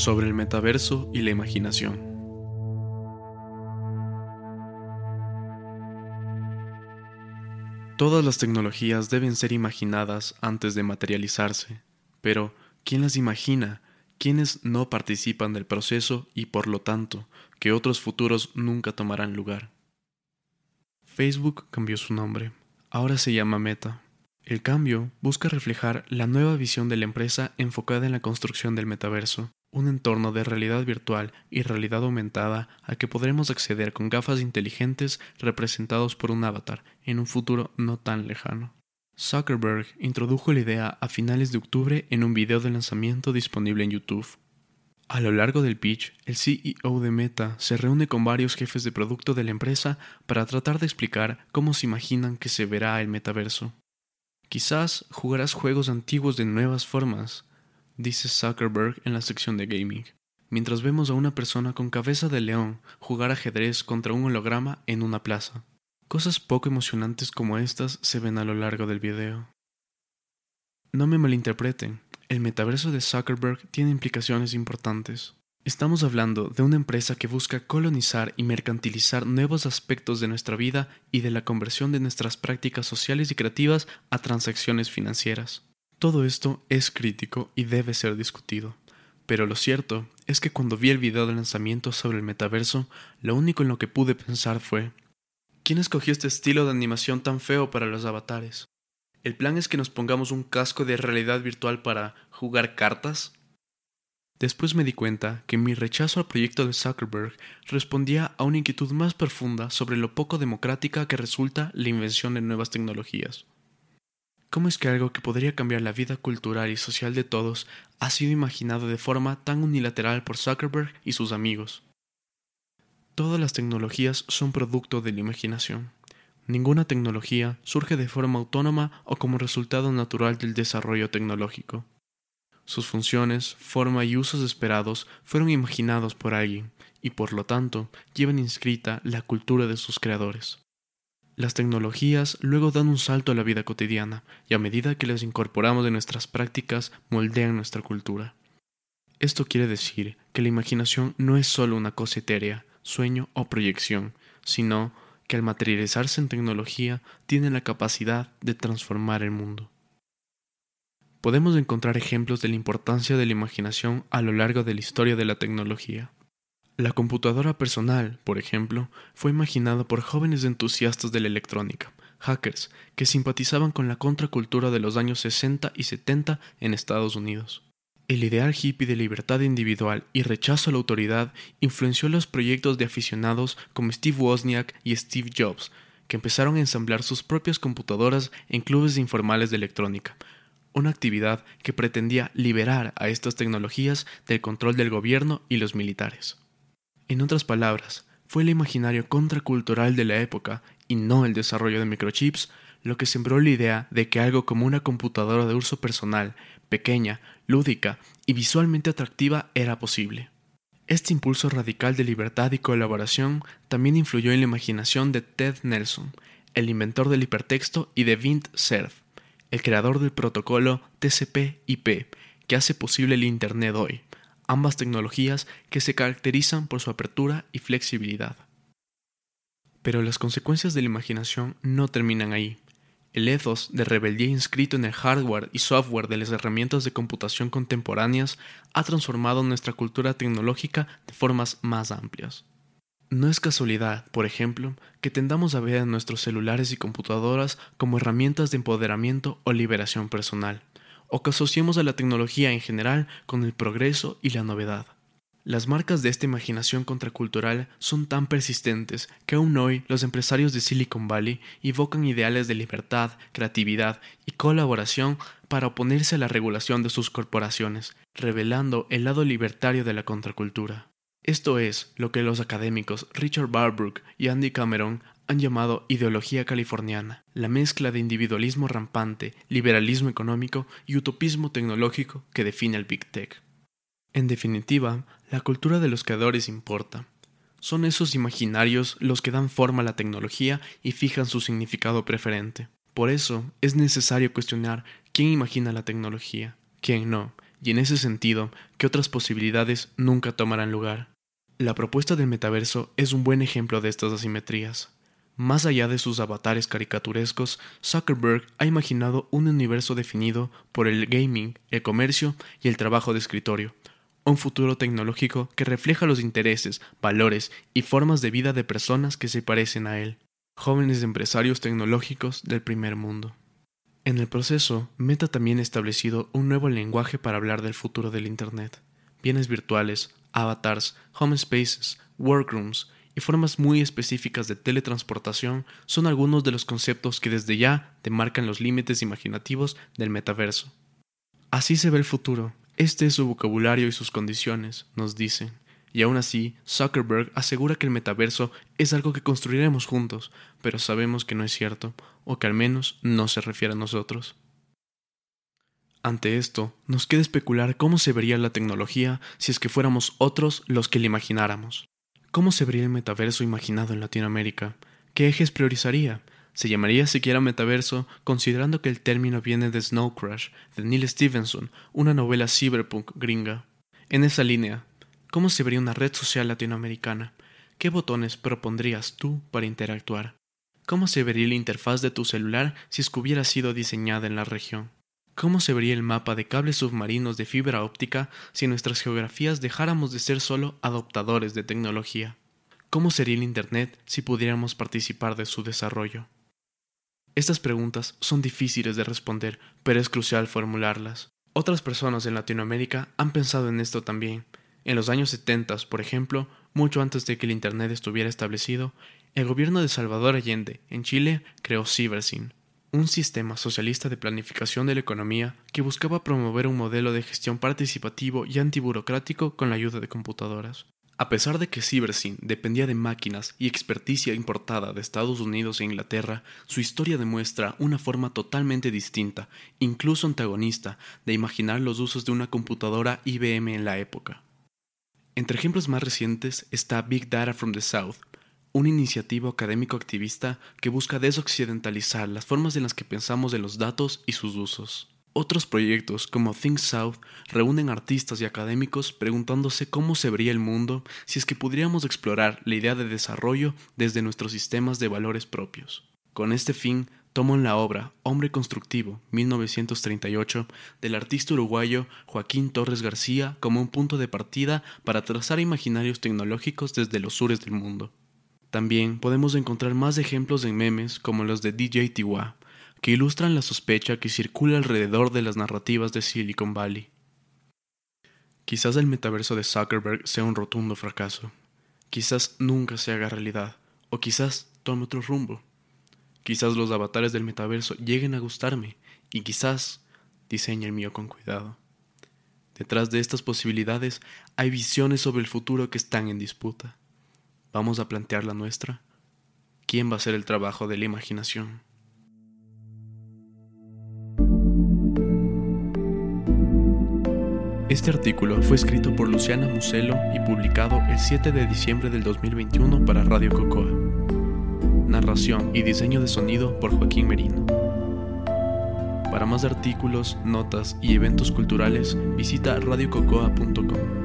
sobre el metaverso y la imaginación. Todas las tecnologías deben ser imaginadas antes de materializarse, pero ¿quién las imagina? ¿Quiénes no participan del proceso y por lo tanto que otros futuros nunca tomarán lugar? Facebook cambió su nombre, ahora se llama Meta. El cambio busca reflejar la nueva visión de la empresa enfocada en la construcción del metaverso, un entorno de realidad virtual y realidad aumentada al que podremos acceder con gafas inteligentes representados por un avatar en un futuro no tan lejano. Zuckerberg introdujo la idea a finales de octubre en un video de lanzamiento disponible en YouTube. A lo largo del pitch, el CEO de Meta se reúne con varios jefes de producto de la empresa para tratar de explicar cómo se imaginan que se verá el metaverso. Quizás jugarás juegos antiguos de nuevas formas, dice Zuckerberg en la sección de gaming, mientras vemos a una persona con cabeza de león jugar ajedrez contra un holograma en una plaza. Cosas poco emocionantes como estas se ven a lo largo del video. No me malinterpreten, el metaverso de Zuckerberg tiene implicaciones importantes. Estamos hablando de una empresa que busca colonizar y mercantilizar nuevos aspectos de nuestra vida y de la conversión de nuestras prácticas sociales y creativas a transacciones financieras. Todo esto es crítico y debe ser discutido. Pero lo cierto es que cuando vi el video de lanzamiento sobre el metaverso, lo único en lo que pude pensar fue, ¿quién escogió este estilo de animación tan feo para los avatares? ¿El plan es que nos pongamos un casco de realidad virtual para jugar cartas? Después me di cuenta que mi rechazo al proyecto de Zuckerberg respondía a una inquietud más profunda sobre lo poco democrática que resulta la invención de nuevas tecnologías. ¿Cómo es que algo que podría cambiar la vida cultural y social de todos ha sido imaginado de forma tan unilateral por Zuckerberg y sus amigos? Todas las tecnologías son producto de la imaginación. Ninguna tecnología surge de forma autónoma o como resultado natural del desarrollo tecnológico. Sus funciones, forma y usos esperados fueron imaginados por alguien y por lo tanto llevan inscrita la cultura de sus creadores. Las tecnologías luego dan un salto a la vida cotidiana y a medida que las incorporamos en nuestras prácticas moldean nuestra cultura. Esto quiere decir que la imaginación no es solo una cosa etérea, sueño o proyección, sino que al materializarse en tecnología tiene la capacidad de transformar el mundo podemos encontrar ejemplos de la importancia de la imaginación a lo largo de la historia de la tecnología. La computadora personal, por ejemplo, fue imaginada por jóvenes entusiastas de la electrónica, hackers, que simpatizaban con la contracultura de los años 60 y 70 en Estados Unidos. El ideal hippie de libertad individual y rechazo a la autoridad influenció los proyectos de aficionados como Steve Wozniak y Steve Jobs, que empezaron a ensamblar sus propias computadoras en clubes informales de electrónica, una actividad que pretendía liberar a estas tecnologías del control del gobierno y los militares. En otras palabras, fue el imaginario contracultural de la época y no el desarrollo de microchips lo que sembró la idea de que algo como una computadora de uso personal, pequeña, lúdica y visualmente atractiva era posible. Este impulso radical de libertad y colaboración también influyó en la imaginación de Ted Nelson, el inventor del hipertexto, y de Vint Cerf, el creador del protocolo TCP/IP que hace posible el Internet hoy, ambas tecnologías que se caracterizan por su apertura y flexibilidad. Pero las consecuencias de la imaginación no terminan ahí. El ethos de rebeldía inscrito en el hardware y software de las herramientas de computación contemporáneas ha transformado nuestra cultura tecnológica de formas más amplias. No es casualidad, por ejemplo, que tendamos a ver a nuestros celulares y computadoras como herramientas de empoderamiento o liberación personal, o que asociemos a la tecnología en general con el progreso y la novedad. Las marcas de esta imaginación contracultural son tan persistentes que aún hoy los empresarios de Silicon Valley evocan ideales de libertad, creatividad y colaboración para oponerse a la regulación de sus corporaciones, revelando el lado libertario de la contracultura. Esto es lo que los académicos Richard Barbrook y Andy Cameron han llamado ideología californiana, la mezcla de individualismo rampante, liberalismo económico y utopismo tecnológico que define el Big Tech. En definitiva, la cultura de los creadores importa. Son esos imaginarios los que dan forma a la tecnología y fijan su significado preferente. Por eso es necesario cuestionar quién imagina la tecnología, quién no, y en ese sentido que otras posibilidades nunca tomarán lugar. La propuesta del metaverso es un buen ejemplo de estas asimetrías. Más allá de sus avatares caricaturescos, Zuckerberg ha imaginado un universo definido por el gaming, el comercio y el trabajo de escritorio, un futuro tecnológico que refleja los intereses, valores y formas de vida de personas que se parecen a él, jóvenes empresarios tecnológicos del primer mundo. En el proceso, Meta también ha establecido un nuevo lenguaje para hablar del futuro del Internet. Bienes virtuales, avatars, home spaces, workrooms y formas muy específicas de teletransportación son algunos de los conceptos que desde ya demarcan los límites imaginativos del metaverso. Así se ve el futuro, este es su vocabulario y sus condiciones, nos dicen. Y aún así, Zuckerberg asegura que el metaverso es algo que construiremos juntos, pero sabemos que no es cierto, o que al menos no se refiere a nosotros. Ante esto, nos queda especular cómo se vería la tecnología si es que fuéramos otros los que la imagináramos. ¿Cómo se vería el metaverso imaginado en Latinoamérica? ¿Qué ejes priorizaría? Se llamaría siquiera metaverso considerando que el término viene de Snow Crash, de Neil Stevenson, una novela cyberpunk gringa. En esa línea, ¿cómo se vería una red social latinoamericana? ¿Qué botones propondrías tú para interactuar? ¿Cómo se vería la interfaz de tu celular si es que hubiera sido diseñada en la región? ¿Cómo se vería el mapa de cables submarinos de fibra óptica si nuestras geografías dejáramos de ser solo adoptadores de tecnología? ¿Cómo sería el Internet si pudiéramos participar de su desarrollo? Estas preguntas son difíciles de responder, pero es crucial formularlas. Otras personas en Latinoamérica han pensado en esto también. En los años 70, por ejemplo, mucho antes de que el Internet estuviera establecido, el gobierno de Salvador Allende, en Chile, creó Cibersin, un sistema socialista de planificación de la economía que buscaba promover un modelo de gestión participativo y antiburocrático con la ayuda de computadoras. A pesar de que Cibersyn dependía de máquinas y experticia importada de Estados Unidos e Inglaterra, su historia demuestra una forma totalmente distinta, incluso antagonista, de imaginar los usos de una computadora IBM en la época. Entre ejemplos más recientes está Big Data from the South, una iniciativa académico activista que busca desoccidentalizar las formas en las que pensamos de los datos y sus usos. Otros proyectos como Think South reúnen artistas y académicos preguntándose cómo se vería el mundo si es que pudiéramos explorar la idea de desarrollo desde nuestros sistemas de valores propios. Con este fin, toman la obra Hombre Constructivo, 1938, del artista uruguayo Joaquín Torres García como un punto de partida para trazar imaginarios tecnológicos desde los sures del mundo. También podemos encontrar más ejemplos en memes como los de DJ Tiwa, que ilustran la sospecha que circula alrededor de las narrativas de Silicon Valley. Quizás el metaverso de Zuckerberg sea un rotundo fracaso. Quizás nunca se haga realidad. O quizás tome otro rumbo. Quizás los avatares del metaverso lleguen a gustarme. Y quizás diseñe el mío con cuidado. Detrás de estas posibilidades hay visiones sobre el futuro que están en disputa. ¿Vamos a plantear la nuestra? ¿Quién va a hacer el trabajo de la imaginación? Este artículo fue escrito por Luciana Muselo y publicado el 7 de diciembre del 2021 para Radio Cocoa. Y diseño de sonido por Joaquín Merino. Para más artículos, notas y eventos culturales, visita radiococoa.com.